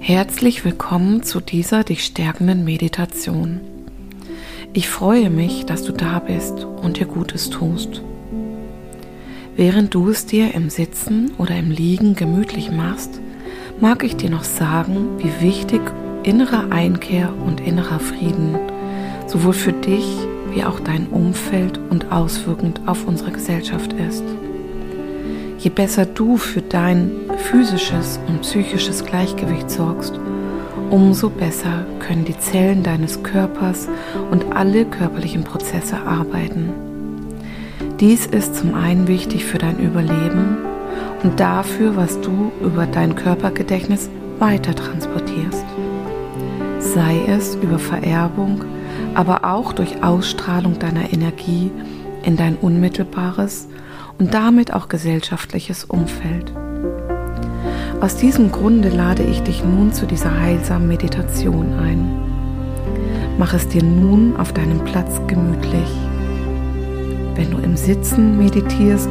Herzlich willkommen zu dieser dich stärkenden Meditation. Ich freue mich, dass du da bist und dir Gutes tust. Während du es dir im Sitzen oder im Liegen gemütlich machst, mag ich dir noch sagen, wie wichtig innere Einkehr und innerer Frieden sowohl für dich wie auch dein Umfeld und auswirkend auf unsere Gesellschaft ist. Je besser du für dein physisches und psychisches Gleichgewicht sorgst, umso besser können die Zellen deines Körpers und alle körperlichen Prozesse arbeiten. Dies ist zum einen wichtig für dein Überleben und dafür, was du über dein Körpergedächtnis weiter transportierst. Sei es über Vererbung, aber auch durch Ausstrahlung deiner Energie in dein unmittelbares und damit auch gesellschaftliches Umfeld. Aus diesem Grunde lade ich dich nun zu dieser heilsamen Meditation ein. Mach es dir nun auf deinem Platz gemütlich. Wenn du im Sitzen meditierst,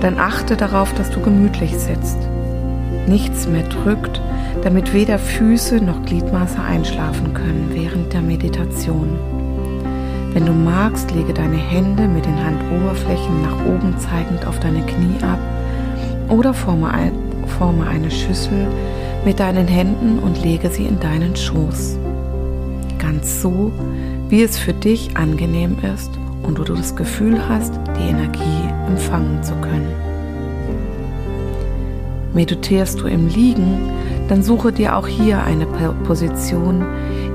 dann achte darauf, dass du gemütlich sitzt. Nichts mehr drückt, damit weder Füße noch Gliedmaße einschlafen können während der Meditation. Wenn du magst, lege deine Hände mit den Handoberflächen nach oben zeigend auf deine Knie ab oder forme, ein, forme eine Schüssel mit deinen Händen und lege sie in deinen Schoß. Ganz so, wie es für dich angenehm ist und wo du das Gefühl hast, die Energie empfangen zu können. Meditierst du im Liegen, dann suche dir auch hier eine Position,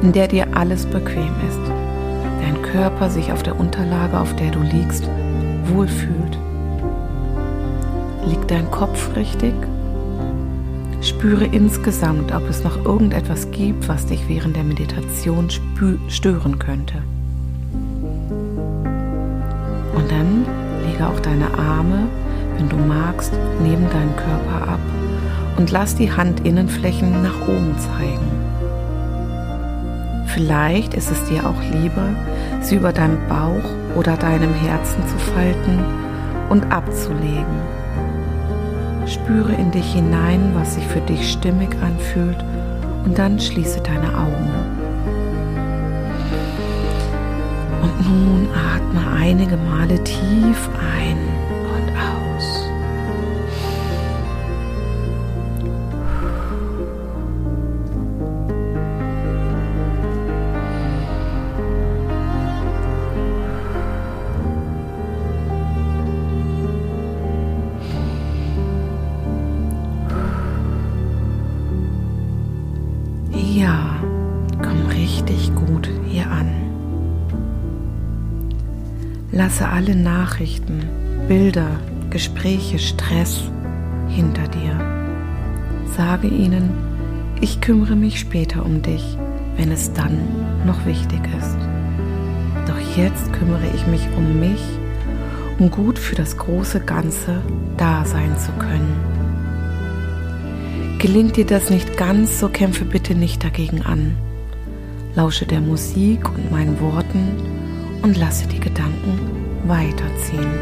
in der dir alles bequem ist dein Körper sich auf der Unterlage, auf der du liegst, wohlfühlt. Liegt dein Kopf richtig? Spüre insgesamt, ob es noch irgendetwas gibt, was dich während der Meditation stören könnte. Und dann lege auch deine Arme, wenn du magst, neben deinen Körper ab und lass die Handinnenflächen nach oben zeigen. Vielleicht ist es dir auch lieber, sie über deinem Bauch oder deinem Herzen zu falten und abzulegen. Spüre in dich hinein, was sich für dich stimmig anfühlt und dann schließe deine Augen. Und nun atme einige Male tief ein Lasse alle Nachrichten, Bilder, Gespräche, Stress hinter dir. Sage ihnen, ich kümmere mich später um dich, wenn es dann noch wichtig ist. Doch jetzt kümmere ich mich um mich, um gut für das große Ganze da sein zu können. Gelingt dir das nicht ganz, so kämpfe bitte nicht dagegen an. Lausche der Musik und meinen Worten und lasse die Gedanken weiterziehen.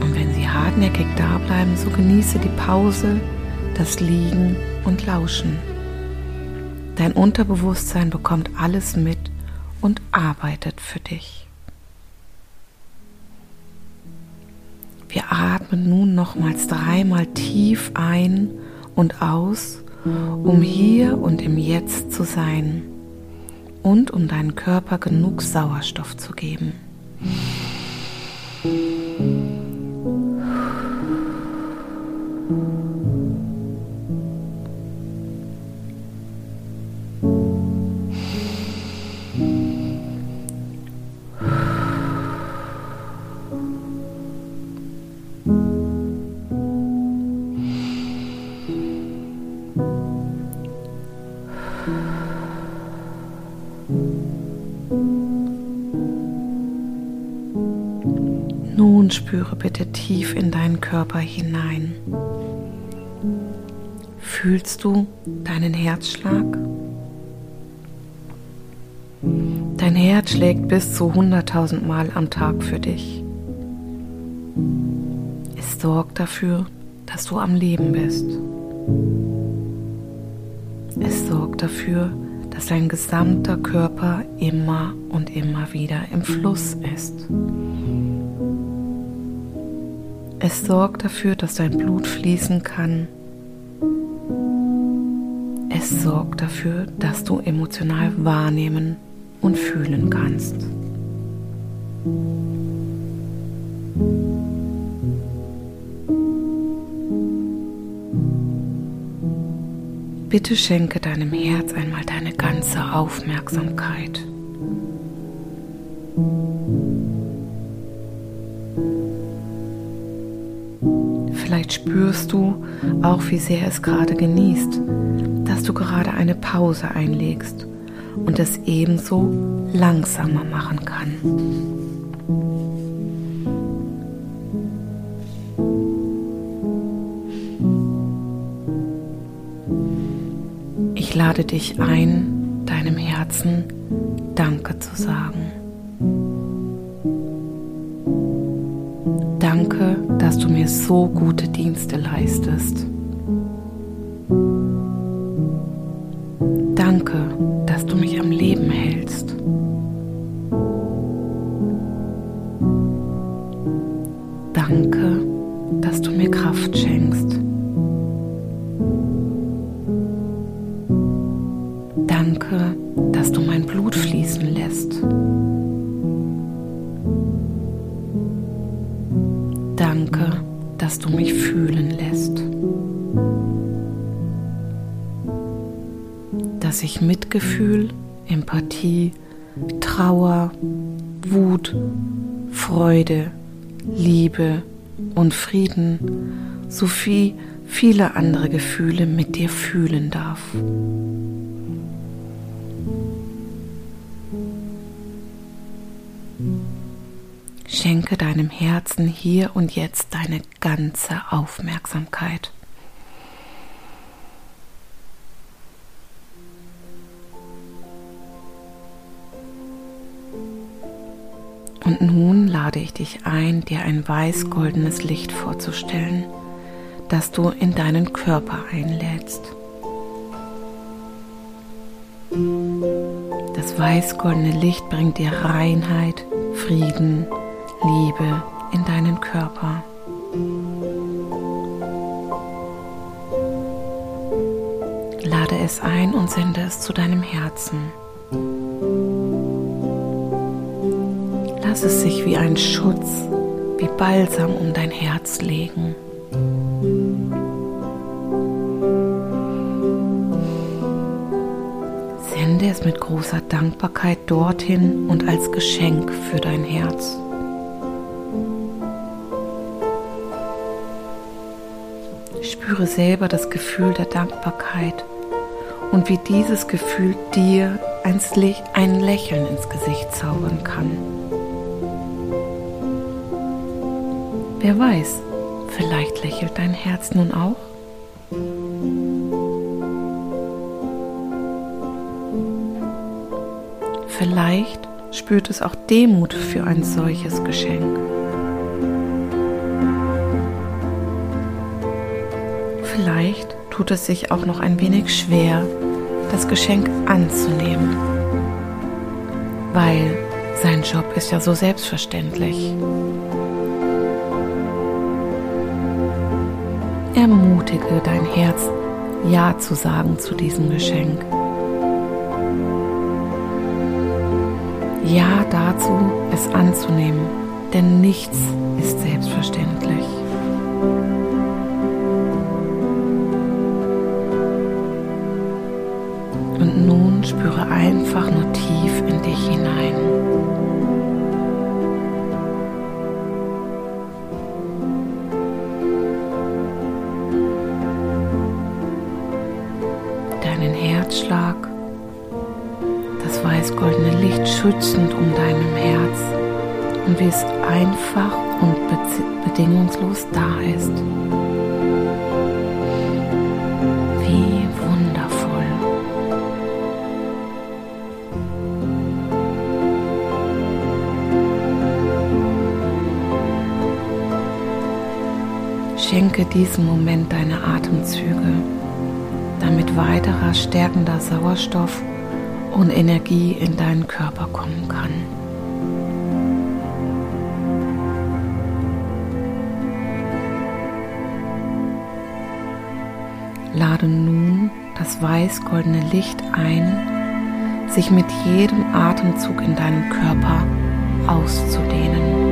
Und wenn sie hartnäckig da bleiben, so genieße die Pause, das Liegen und Lauschen. Dein Unterbewusstsein bekommt alles mit und arbeitet für dich. Wir atmen nun nochmals dreimal tief ein und aus, um hier und im Jetzt zu sein und um deinem Körper genug Sauerstoff zu geben. Spüre bitte tief in deinen Körper hinein. Fühlst du deinen Herzschlag? Dein Herz schlägt bis zu 100.000 Mal am Tag für dich. Es sorgt dafür, dass du am Leben bist. Es sorgt dafür, dass dein gesamter Körper immer und immer wieder im Fluss ist. Es sorgt dafür, dass dein Blut fließen kann. Es sorgt dafür, dass du emotional wahrnehmen und fühlen kannst. Bitte schenke deinem Herz einmal deine ganze Aufmerksamkeit. Vielleicht spürst du auch, wie sehr es gerade genießt, dass du gerade eine Pause einlegst und es ebenso langsamer machen kann. Ich lade dich ein, deinem Herzen Danke zu sagen. Danke, dass du mir so gute Dienste leistest. Sowie viele andere Gefühle mit dir fühlen darf. Schenke deinem Herzen hier und jetzt deine ganze Aufmerksamkeit. Und nun lade ich dich ein, dir ein weiß-goldenes Licht vorzustellen, das du in deinen Körper einlädst. Das weiß-goldene Licht bringt dir Reinheit, Frieden, Liebe in deinen Körper. Lade es ein und sende es zu deinem Herzen. Lass es sich wie ein Schutz, wie Balsam um dein Herz legen. Es mit großer Dankbarkeit dorthin und als Geschenk für dein Herz. Spüre selber das Gefühl der Dankbarkeit und wie dieses Gefühl dir ein Lächeln ins Gesicht zaubern kann. Wer weiß, vielleicht lächelt dein Herz nun auch? Vielleicht spürt es auch Demut für ein solches Geschenk. Vielleicht tut es sich auch noch ein wenig schwer, das Geschenk anzunehmen, weil sein Job ist ja so selbstverständlich. Ermutige dein Herz, Ja zu sagen zu diesem Geschenk. Ja dazu, es anzunehmen, denn nichts ist selbstverständlich. Und nun spüre einfach nur tief in dich hinein. Deinen Herzschlag, weiß-goldene Licht schützend um deinem Herz und wie es einfach und bedingungslos da ist. Schenke Lenke diesen Moment deine Atemzüge, damit weiterer stärkender Sauerstoff und Energie in deinen Körper kommen kann. Lade nun das weiß-goldene Licht ein, sich mit jedem Atemzug in deinem Körper auszudehnen.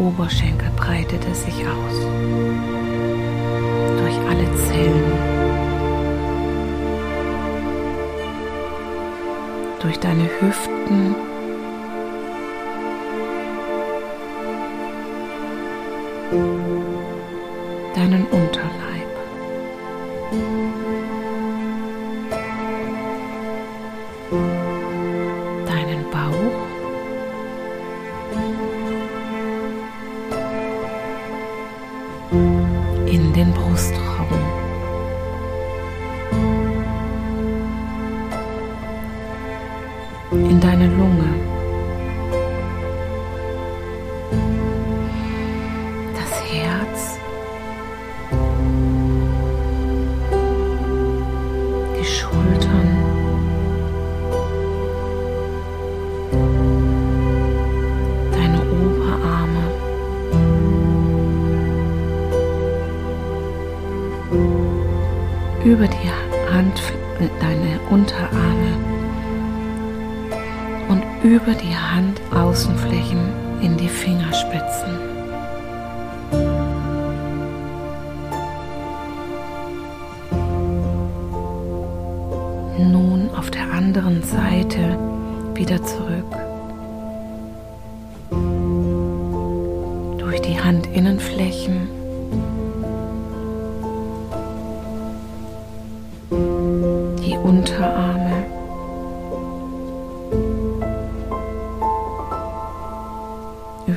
Oberschenkel breitet es sich aus. Durch alle Zellen. Durch deine Hüften. Deine über die Handaußenflächen in die Fingerspitzen. Nun auf der anderen Seite wieder zurück. Durch die Handinnenflächen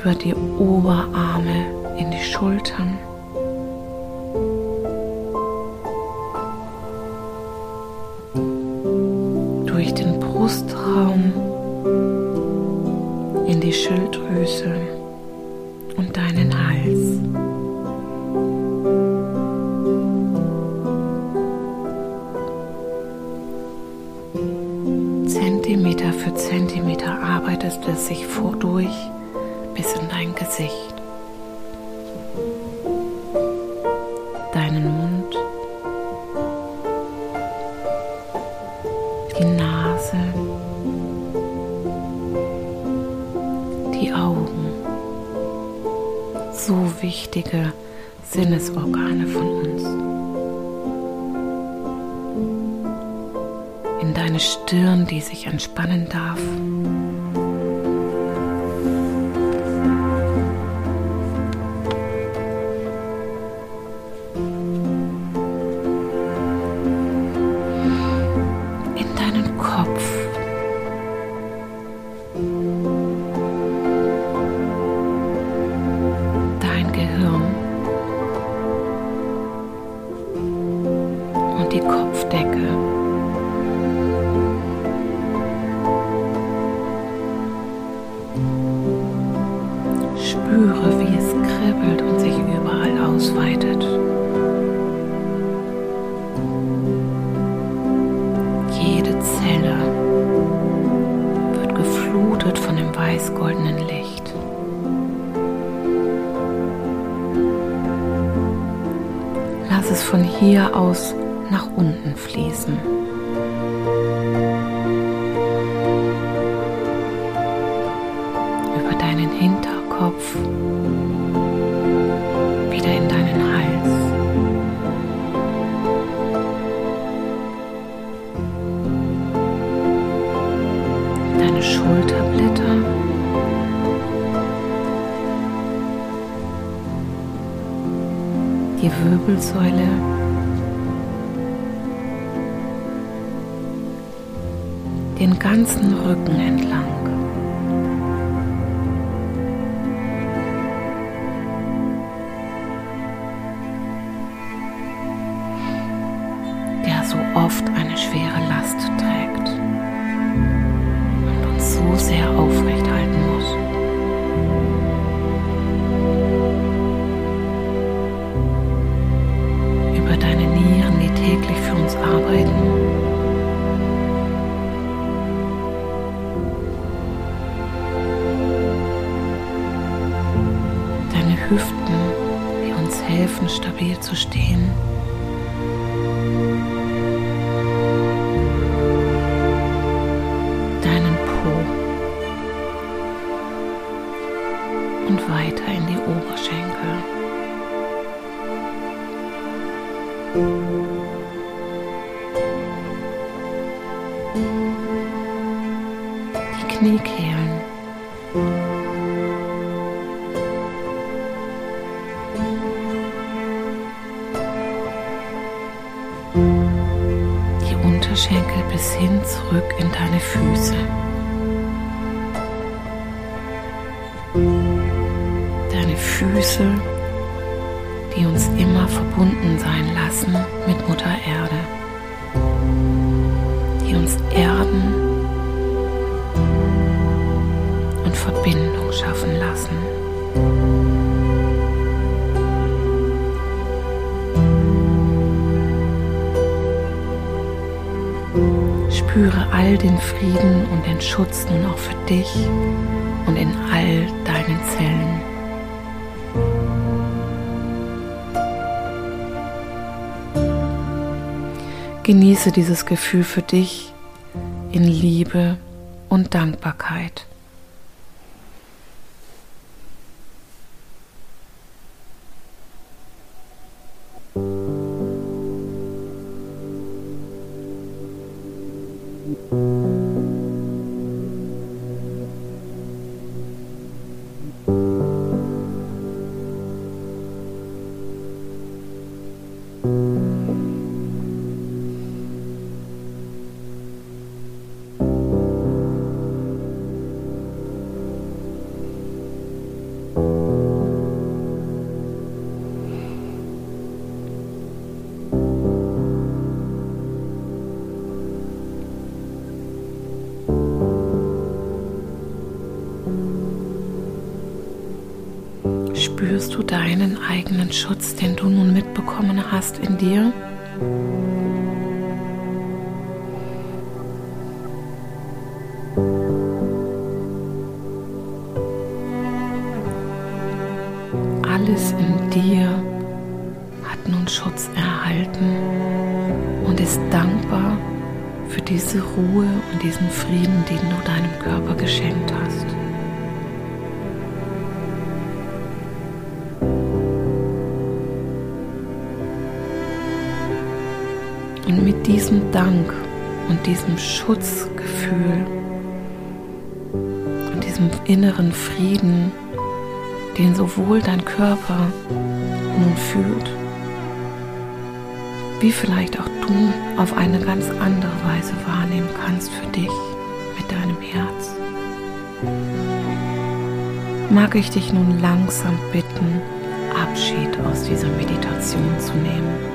über die Oberarme in die Schultern, durch den Brustraum in die Schilddrüse und deinen Hals. Zentimeter für Zentimeter arbeitet es sich vordurch bis in dein Gesicht, deinen Mund, die Nase, die Augen, so wichtige Sinnesorgane von uns. in deine Stirn, die sich entspannen darf. Spüre, wie es kribbelt und sich überall ausweitet. Jede Zelle wird geflutet von dem weiß-goldenen Licht. Lass es von hier aus nach unten fließen. Schulterblätter. Die Wirbelsäule. Den ganzen Rücken entlang. Stehen. Deinen Po und weiter in die Oberschenkel. Die Kniekehlen. Füße. Deine Füße, die uns immer verbunden sein lassen mit Spüre all den Frieden und den Schutz nun auch für dich und in all deinen Zellen. Genieße dieses Gefühl für dich in Liebe und Dankbarkeit. Spürst du deinen eigenen Schutz, den du nun mitbekommen hast in dir? Alles in dir hat nun Schutz erhalten und ist dankbar für diese Ruhe und diesen Frieden, den du deinem Körper geschenkt hast. Diesem Dank und diesem Schutzgefühl und diesem inneren Frieden, den sowohl dein Körper nun fühlt, wie vielleicht auch du auf eine ganz andere Weise wahrnehmen kannst für dich mit deinem Herz, mag ich dich nun langsam bitten, Abschied aus dieser Meditation zu nehmen.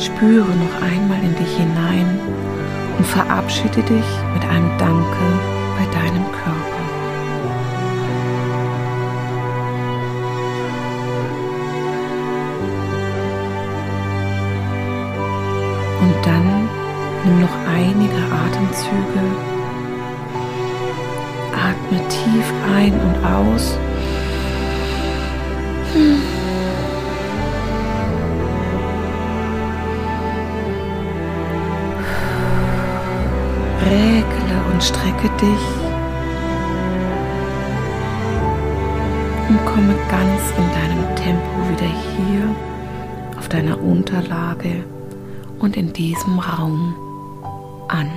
Spüre noch einmal in dich hinein und verabschiede dich mit einem Danke bei deinem Körper. Und dann nimm noch einige Atemzüge. Atme tief ein und aus. Und strecke dich und komme ganz in deinem Tempo wieder hier auf deiner Unterlage und in diesem Raum an.